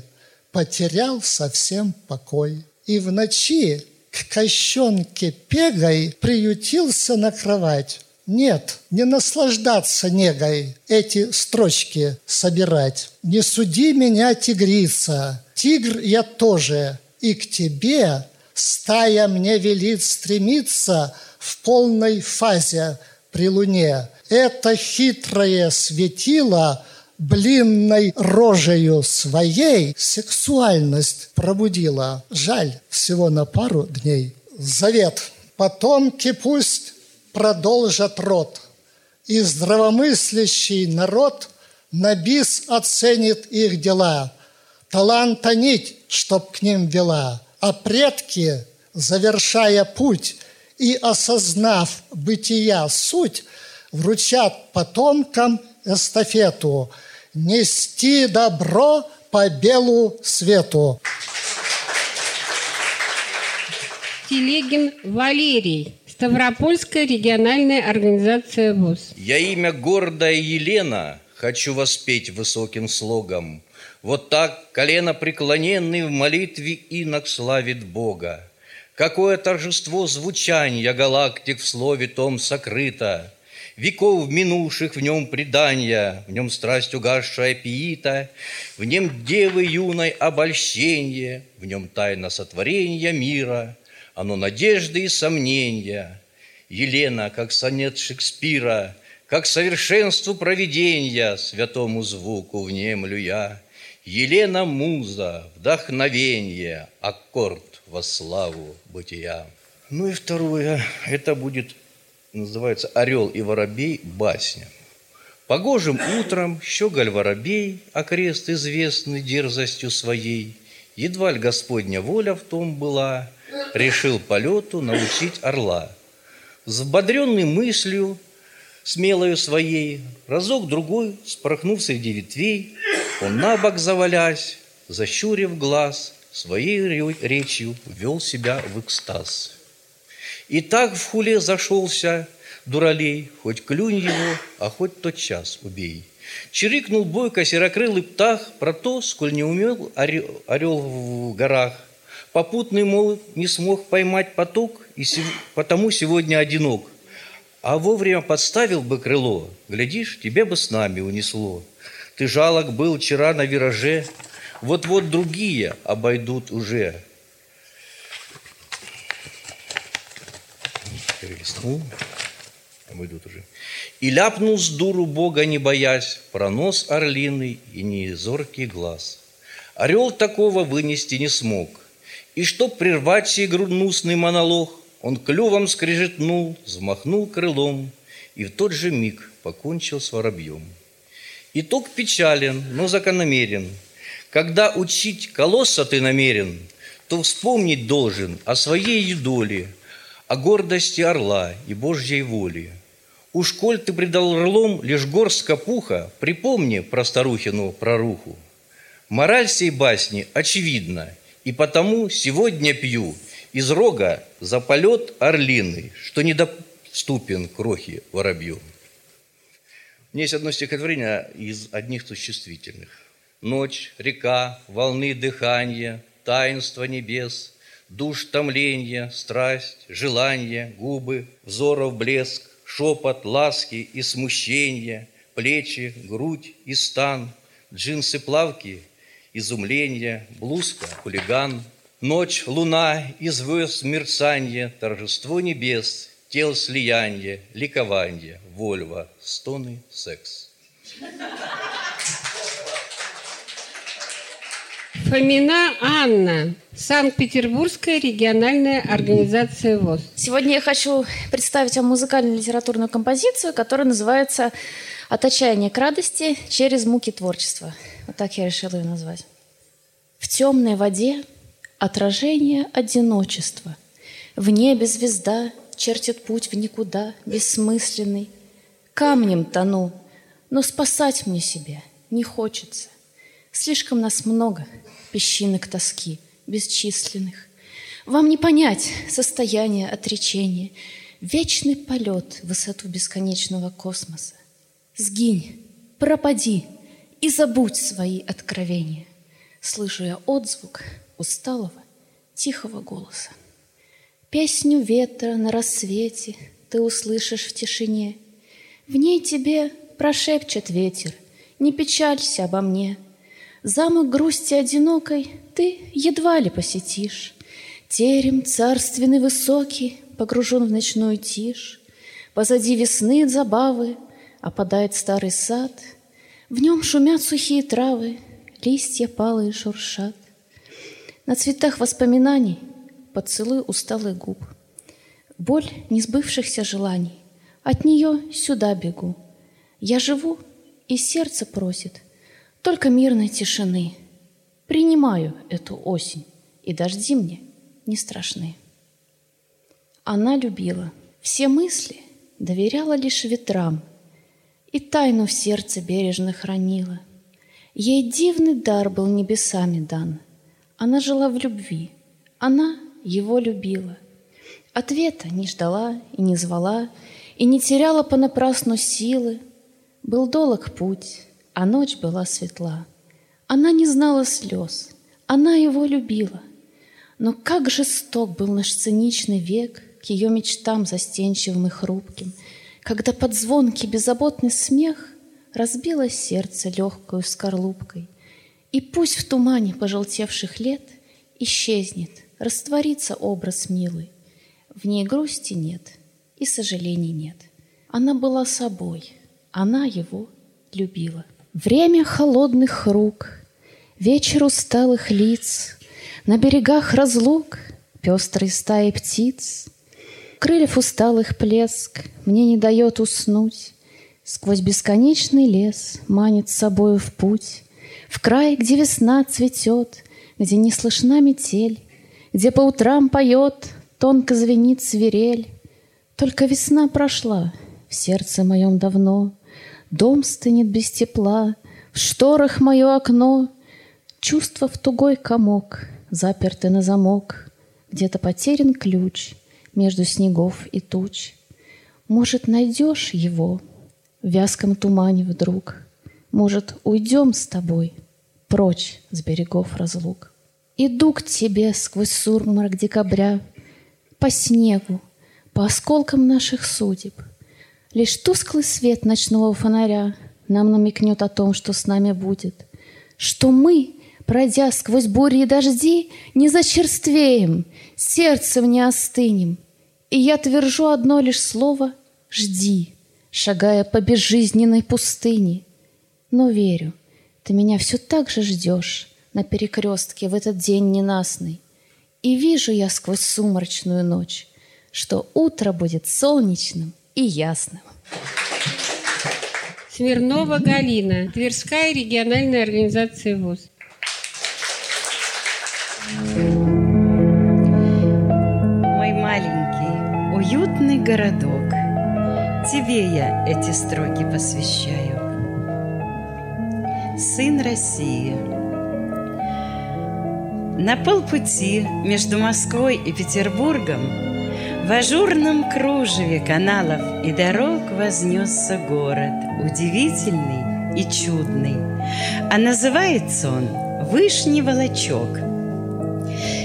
потерял совсем покой. И в ночи к кощенке пегой приютился на кровать. Нет, не наслаждаться негой, эти строчки собирать. Не суди меня, тигрица, тигр я тоже, и к тебе Стая мне велит стремиться в полной фазе при луне. Это хитрое светило блинной рожею своей сексуальность пробудила. Жаль, всего на пару дней. Завет. Потомки пусть продолжат род, и здравомыслящий народ на бис оценит их дела. Таланта нить, чтоб к ним вела – а предки, завершая путь и осознав бытия суть, вручат потомкам эстафету «Нести добро по белу свету». Телегин Валерий, Ставропольская региональная организация ВОЗ. Я имя гордая Елена хочу воспеть высоким слогом – вот так колено преклоненный в молитве инок славит Бога. Какое торжество звучания галактик в слове том сокрыто, Веков минувших в нем предания, В нем страсть угасшая пиита, В нем девы юной обольщение, В нем тайна сотворения мира, Оно надежды и сомнения. Елена, как сонет Шекспира, Как совершенству провидения Святому звуку внемлю я — Елена Муза, вдохновение, аккорд во славу бытия. Ну и второе, это будет, называется «Орел и воробей. Басня». Погожим утром щеголь-воробей, окрест известный дерзостью своей, Едва ли Господня воля в том была, Решил полету научить орла. Взбодренный мыслью, смелою своей, Разок-другой, спорхнув среди ветвей, он на бок завалясь, защурив глаз, Своей речью вел себя в экстаз. И так в хуле зашелся дуралей, Хоть клюнь его, а хоть тот час убей. Чирикнул бойко серокрылый птах Про то, сколь не умел орел в горах. Попутный, мол, не смог поймать поток, И потому сегодня одинок. А вовремя подставил бы крыло, Глядишь, тебе бы с нами унесло. Ты жалок был вчера на вираже, вот-вот другие обойдут уже. Обойдут уже. И ляпнул с дуру Бога, не боясь, пронос орлиный и неизоркий глаз. Орел такого вынести не смог. И чтоб прервать сей гнусный монолог, он клювом скрежетнул, взмахнул крылом и в тот же миг покончил с воробьем. Итог печален, но закономерен. Когда учить колосса ты намерен, то вспомнить должен о своей доле, о гордости орла и Божьей воле. Уж коль ты предал рылом лишь горстка пуха, припомни про старухину проруху. Мораль сей басни очевидна, и потому сегодня пью из рога за полет орлины, что недоступен крохи воробью. У меня есть одно стихотворение из одних существительных. Ночь, река, волны дыхания, таинство небес, душ томления, страсть, желание, губы, взоров блеск, шепот, ласки и смущение, плечи, грудь и стан, джинсы, плавки, изумление, блузка, хулиган, ночь, луна и звезд мерцанье, торжество небес, тел слияние, ликование, вольва, стоны, секс. Фомина Анна, Санкт-Петербургская региональная организация ВОЗ. Сегодня я хочу представить вам музыкальную литературную композицию, которая называется «От отчаяния к радости через муки творчества». Вот так я решила ее назвать. В темной воде отражение одиночества. В небе звезда чертит путь в никуда, бессмысленный. Камнем тону, но спасать мне себя не хочется. Слишком нас много, песчинок тоски, бесчисленных. Вам не понять состояние отречения, вечный полет в высоту бесконечного космоса. Сгинь, пропади и забудь свои откровения. Слышу я отзвук усталого, тихого голоса. Песню ветра на рассвете ты услышишь в тишине. В ней тебе прошепчет ветер, не печалься обо мне — Замок грусти одинокой ты едва ли посетишь. Терем царственный высокий погружен в ночную тишь. Позади весны забавы опадает старый сад. В нем шумят сухие травы, листья палые шуршат. На цветах воспоминаний поцелуй усталых губ. Боль несбывшихся желаний, от нее сюда бегу. Я живу, и сердце просит — только мирной тишины. Принимаю эту осень, и дожди мне не страшны. Она любила все мысли, доверяла лишь ветрам, и тайну в сердце бережно хранила. Ей дивный дар был небесами дан. Она жила в любви, она его любила. Ответа не ждала и не звала, и не теряла понапрасну силы. Был долг путь, а ночь была светла. Она не знала слез, она его любила. Но как жесток был наш циничный век к ее мечтам застенчивым и хрупким, когда под звонкий беззаботный смех разбилось сердце легкою скорлупкой. И пусть в тумане пожелтевших лет исчезнет, растворится образ милый. В ней грусти нет и сожалений нет. Она была собой, она его любила. Время холодных рук, Вечер усталых лиц, На берегах разлук Пестрые стаи птиц. Крыльев усталых плеск Мне не дает уснуть. Сквозь бесконечный лес Манит с собою в путь, В край, где весна цветет, Где не слышна метель, Где по утрам поет, Тонко звенит свирель. Только весна прошла В сердце моем давно — Дом стынет без тепла, в шторах мое окно, Чувство в тугой комок, заперты на замок, Где-то потерян ключ между снегов и туч. Может, найдешь его в вязком тумане вдруг, Может, уйдем с тобой прочь с берегов разлук. Иду к тебе сквозь сурмарок декабря, По снегу, по осколкам наших судеб — Лишь тусклый свет ночного фонаря Нам намекнет о том, что с нами будет, Что мы, пройдя сквозь бури и дожди, Не зачерствеем, сердцем не остынем. И я твержу одно лишь слово «Жди», Шагая по безжизненной пустыне. Но верю, ты меня все так же ждешь На перекрестке в этот день ненастный. И вижу я сквозь сумрачную ночь, Что утро будет солнечным и ясным. Смирнова Галина, Тверская региональная организация ВОЗ. Городок, тебе я эти строки посвящаю. Сын России. На полпути между Москвой и Петербургом в ажурном кружеве каналов и дорог вознесся город, удивительный и чудный. А называется он Вышний Волочок.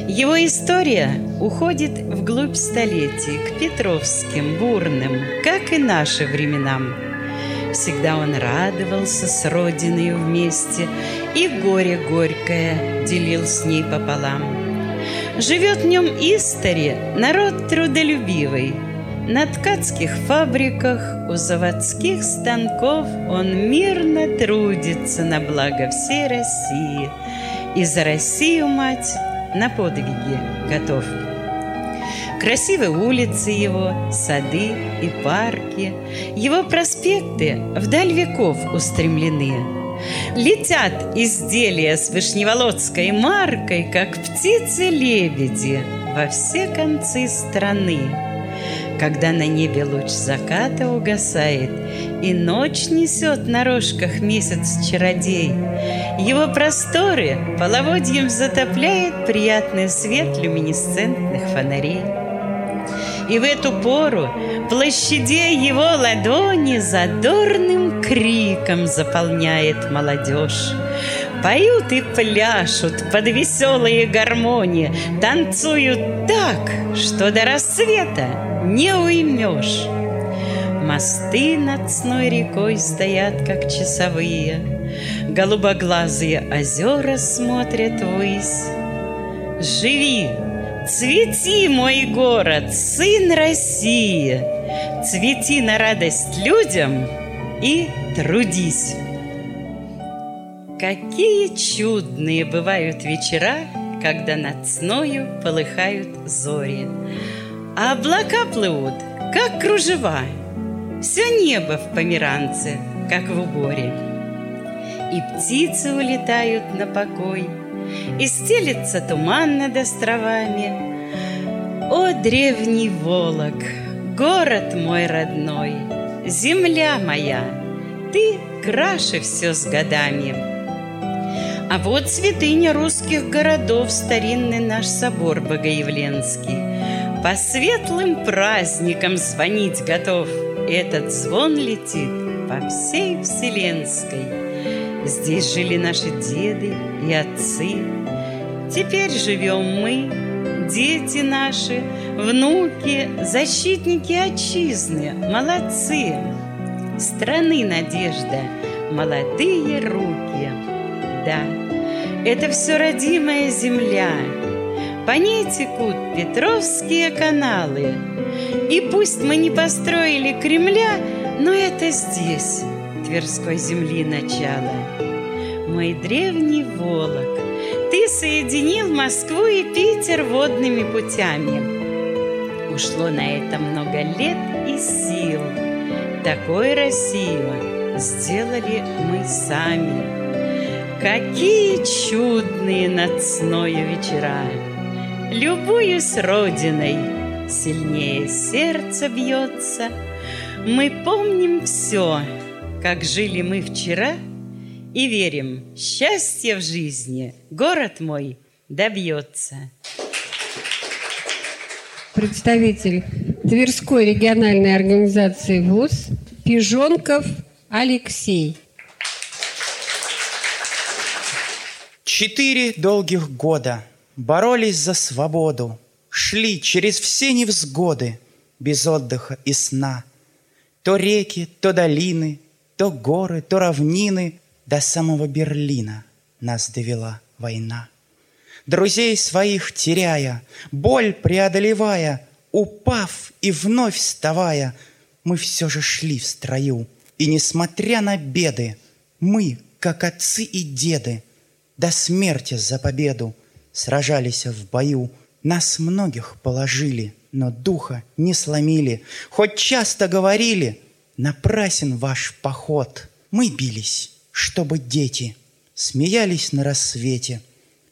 Его история уходит вглубь столетий, к Петровским, бурным, как и наши временам. Всегда он радовался с родиной вместе и горе горькое делил с ней пополам. Живет в нем истори народ трудолюбивый. На ткацких фабриках, у заводских станков Он мирно трудится на благо всей России. И за Россию, мать, на подвиги готов. Красивые улицы его, сады и парки, Его проспекты вдаль веков устремлены. Летят изделия с вышневолодской маркой, Как птицы-лебеди во все концы страны. Когда на небе луч заката угасает, И ночь несет на рожках месяц-чародей, Его просторы половодьем затопляет Приятный свет люминесцентных фонарей. И в эту пору площадей его ладони Задорным криком заполняет молодежь. Поют и пляшут под веселые гармонии, Танцуют так, что до рассвета не уймешь. Мосты над сной рекой стоят, как часовые, Голубоглазые озера смотрят ввысь. Живи, цвети, мой город, сын России, Цвети на радость людям и трудись. Какие чудные бывают вечера, когда над сною полыхают зори. А облака плывут, как кружева, все небо в померанце, как в уборе. И птицы улетают на покой, и стелется туман над островами. О, древний Волок, город мой родной, земля моя, ты краше все с годами. А вот святыня русских городов, старинный наш собор Богоявленский. По светлым праздникам звонить готов. Этот звон летит по всей вселенской. Здесь жили наши деды и отцы. Теперь живем мы, дети наши, внуки, защитники отчизны, молодцы. Страны надежда, молодые руки – да, это все родимая земля. По ней текут Петровские каналы. И пусть мы не построили Кремля, но это здесь, Тверской земли начало. Мой древний Волок, ты соединил Москву и Питер водными путями. Ушло на это много лет и сил. Такой Россию сделали мы сами. Какие чудные над сною вечера! Любуюсь родиной, сильнее сердце бьется. Мы помним все, как жили мы вчера, И верим, счастье в жизни город мой добьется. Представитель Тверской региональной организации ВУЗ Пижонков Алексей. Четыре долгих года боролись за свободу, Шли через все невзгоды, без отдыха и сна. То реки, то долины, то горы, то равнины, До самого Берлина нас довела война. Друзей своих теряя, боль преодолевая, Упав и вновь вставая, Мы все же шли в строю, И, несмотря на беды, Мы, как отцы и деды, до смерти за победу сражались в бою. Нас многих положили, но духа не сломили. Хоть часто говорили, напрасен ваш поход. Мы бились, чтобы дети смеялись на рассвете,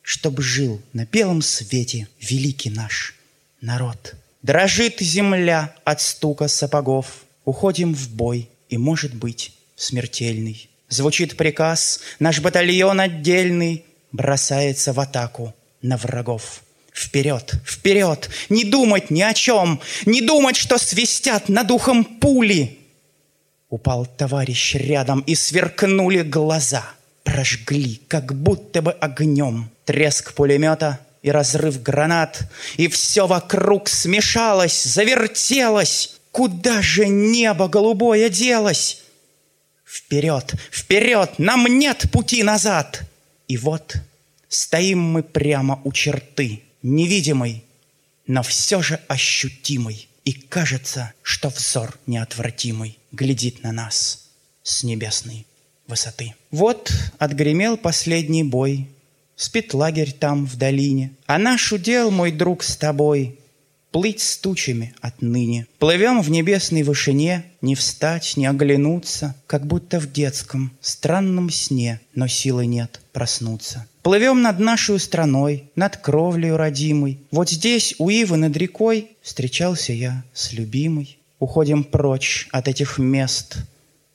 Чтоб жил на белом свете великий наш народ. Дрожит земля от стука сапогов. Уходим в бой, и, может быть, смертельный. Звучит приказ, наш батальон отдельный Бросается в атаку на врагов. Вперед, вперед, не думать ни о чем, Не думать, что свистят над ухом пули. Упал товарищ рядом, и сверкнули глаза. Прожгли, как будто бы огнем. Треск пулемета и разрыв гранат, И все вокруг смешалось, завертелось. Куда же небо голубое делось? Вперед, вперед, нам нет пути назад. И вот стоим мы прямо у черты, невидимой, но все же ощутимой. И кажется, что взор неотвратимый глядит на нас с небесной высоты. Вот отгремел последний бой, Спит лагерь там в долине, А наш удел, мой друг, с тобой Плыть с тучами отныне. Плывем в небесной вышине, Не встать, не оглянуться, Как будто в детском странном сне, Но силы нет проснуться. Плывем над нашей страной, над кровлею родимой. Вот здесь, у Ивы над рекой, встречался я с любимой. Уходим прочь от этих мест,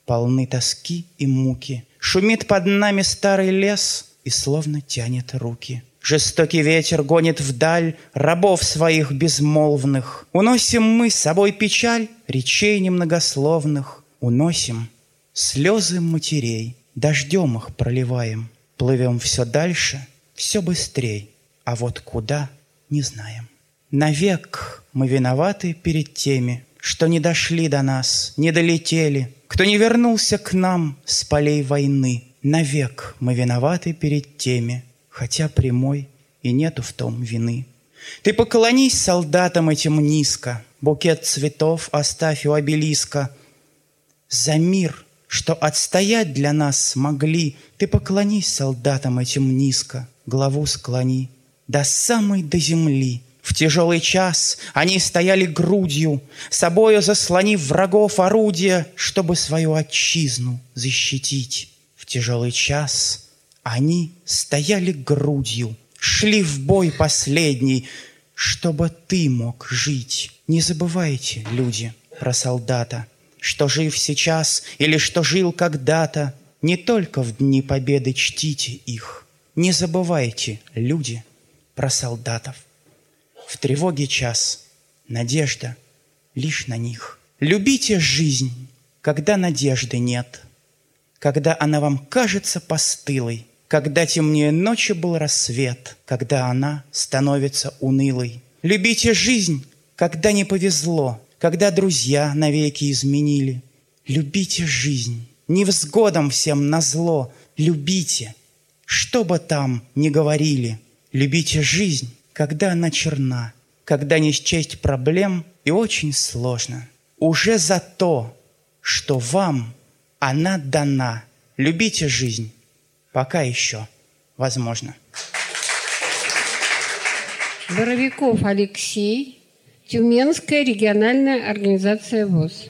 полны тоски и муки. Шумит под нами старый лес и словно тянет руки. Жестокий ветер гонит вдаль рабов своих безмолвных. Уносим мы с собой печаль речей немногословных. Уносим слезы матерей, дождем их проливаем. Плывем все дальше, все быстрей, а вот куда — не знаем. Навек мы виноваты перед теми, что не дошли до нас, не долетели, кто не вернулся к нам с полей войны. Навек мы виноваты перед теми, хотя прямой и нету в том вины. Ты поклонись солдатам этим низко, букет цветов оставь у обелиска. За мир — что отстоять для нас смогли. Ты поклонись солдатам этим низко, главу склони, до самой до земли. В тяжелый час они стояли грудью, собою заслонив врагов орудия, чтобы свою отчизну защитить. В тяжелый час они стояли грудью, шли в бой последний, чтобы ты мог жить. Не забывайте, люди, про солдата – что жив сейчас или что жил когда-то, не только в дни победы чтите их. Не забывайте, люди, про солдатов. В тревоге час, надежда лишь на них. Любите жизнь, когда надежды нет, когда она вам кажется постылой, когда темнее ночи был рассвет, когда она становится унылой. Любите жизнь, когда не повезло, когда друзья навеки изменили. Любите жизнь, невзгодам всем назло, любите, что бы там ни говорили. Любите жизнь, когда она черна, когда не счесть проблем и очень сложно. Уже за то, что вам она дана. Любите жизнь, пока еще возможно. Боровиков Алексей, Тюменская региональная организация ВОЗ.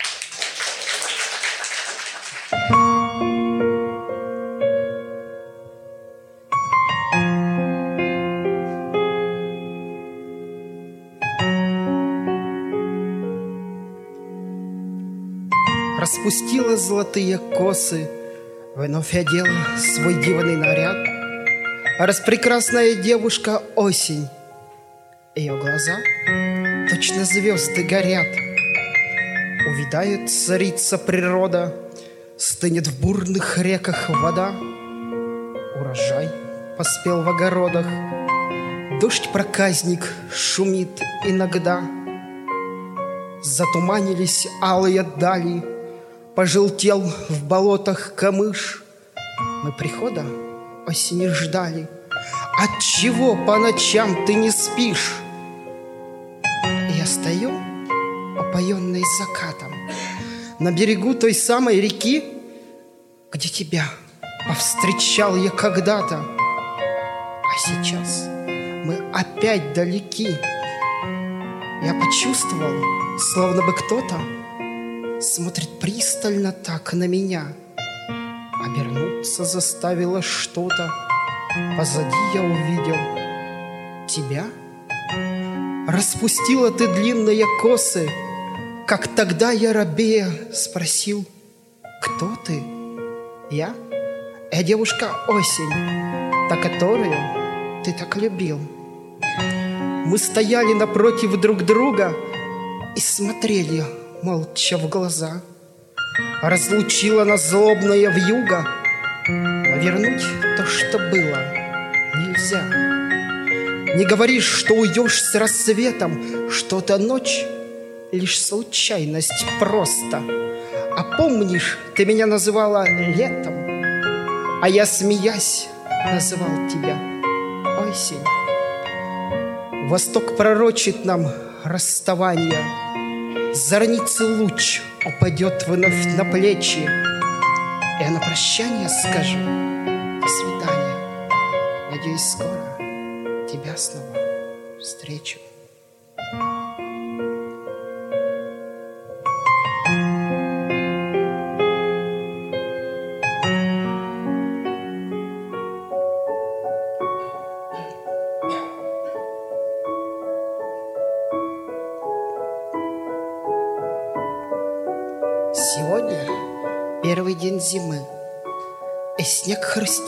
Распустила золотые косы, Вновь одела свой дивный наряд. Распрекрасная девушка осень. Ее глаза Точно звезды горят. Увидает царица природа, Стынет в бурных реках вода. Урожай поспел в огородах, Дождь-проказник шумит иногда. Затуманились алые дали, Пожелтел в болотах камыш. Мы прихода осени ждали. От чего по ночам ты не спишь? стою, опоенный закатом, На берегу той самой реки, Где тебя повстречал я когда-то. А сейчас мы опять далеки. Я почувствовал, словно бы кто-то Смотрит пристально так на меня. Обернуться заставило что-то. Позади я увидел тебя — Распустила ты длинные косы, Как тогда я рабея спросил, Кто ты? Я? Я девушка осень, Та, которую ты так любил. Мы стояли напротив друг друга И смотрели молча в глаза. Разлучила нас злобная вьюга, А вернуть то, что было, нельзя. Не говоришь, что уйдешь с рассветом, Что-то ночь — лишь случайность просто. А помнишь, ты меня называла летом, А я, смеясь, называл тебя осень. Восток пророчит нам расставание. Зорницы луч упадет вновь на плечи. Я на прощание скажу до свидания. Надеюсь, скоро тебя снова встречу. Сегодня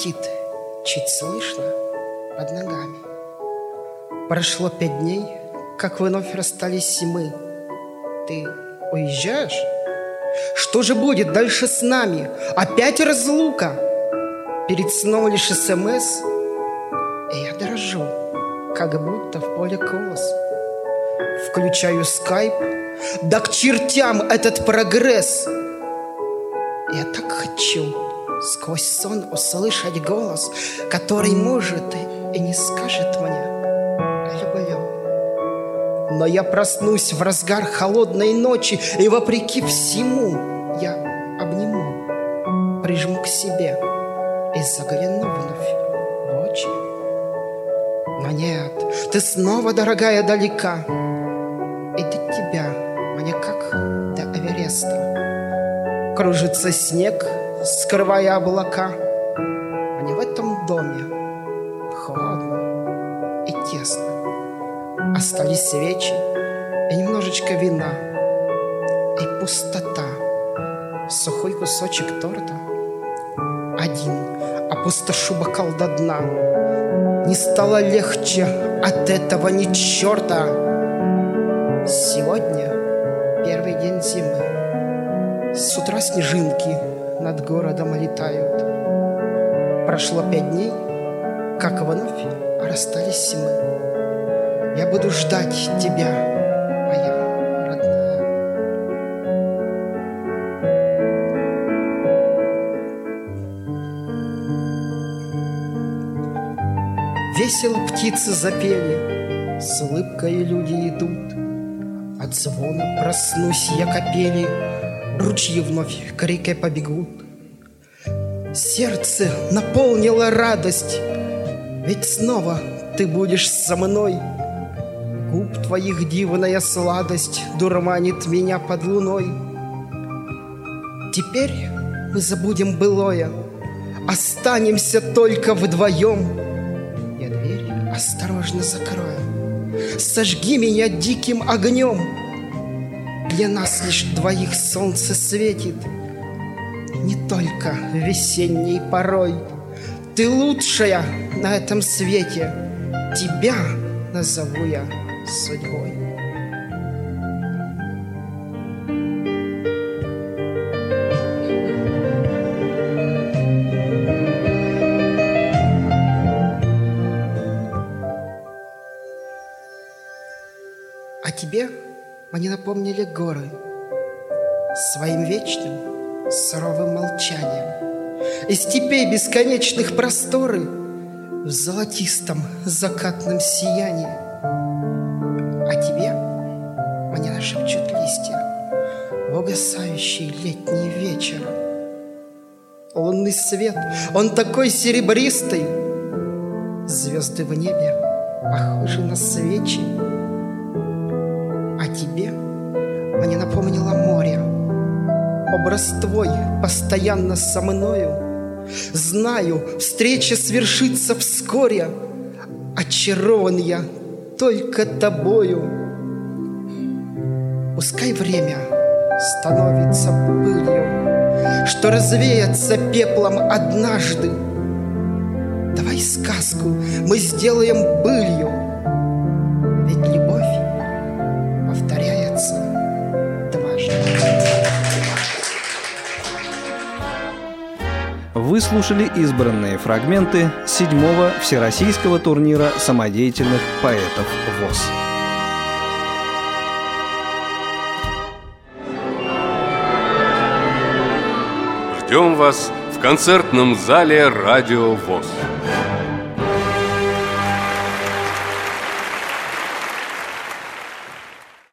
хрустит, чуть слышно под ногами. Прошло пять дней, как вновь расстались мы. Ты уезжаешь? Что же будет дальше с нами? Опять разлука? Перед сном лишь СМС, и я дрожу, как будто в поле колос. Включаю скайп, да к чертям этот прогресс! Я так хочу сквозь сон услышать голос, который, может, и не скажет мне «люблю». Но я проснусь в разгар холодной ночи, и вопреки всему я обниму, прижму к себе и загляну вновь в очи. Но нет, ты снова, дорогая, далека, и до тебя мне как до Эвереста. Кружится снег, скрывая облака, не в этом доме холодно и тесно. Остались свечи и немножечко вина, и пустота. Сухой кусочек торта. Один опустошу бокал до дна. Не стало легче от этого ни черта. Сегодня первый день зимы. С утра снежинки над городом летают. Прошло пять дней, как вновь расстались мы. Я буду ждать тебя, моя родная. Весело птицы запели, с улыбкой люди идут. От звона проснусь я капели, ручьи вновь к реке побегут. Сердце наполнила радость, ведь снова ты будешь со мной. Губ твоих дивная сладость дурманит меня под луной. Теперь мы забудем былое, останемся только вдвоем. Я дверь осторожно закрою, сожги меня диким огнем. Для нас лишь двоих солнце светит, не только весенней порой. Ты лучшая на этом свете, тебя назову я судьбой. Мне напомнили горы Своим вечным суровым молчанием. И степей бесконечных просторы В золотистом закатном сиянии. А тебе мне нашепчут листья В угасающий летний вечер. Лунный свет, он такой серебристый. Звезды в небе похожи на свечи. А тебе мне напомнило море. Образ твой постоянно со мною. Знаю, встреча свершится вскоре. Очарован я только тобою. Пускай время становится пылью, Что развеется пеплом однажды. Давай сказку мы сделаем былью, слушали избранные фрагменты седьмого Всероссийского турнира самодеятельных поэтов ВОЗ. Ждем вас в концертном зале «Радио ВОЗ».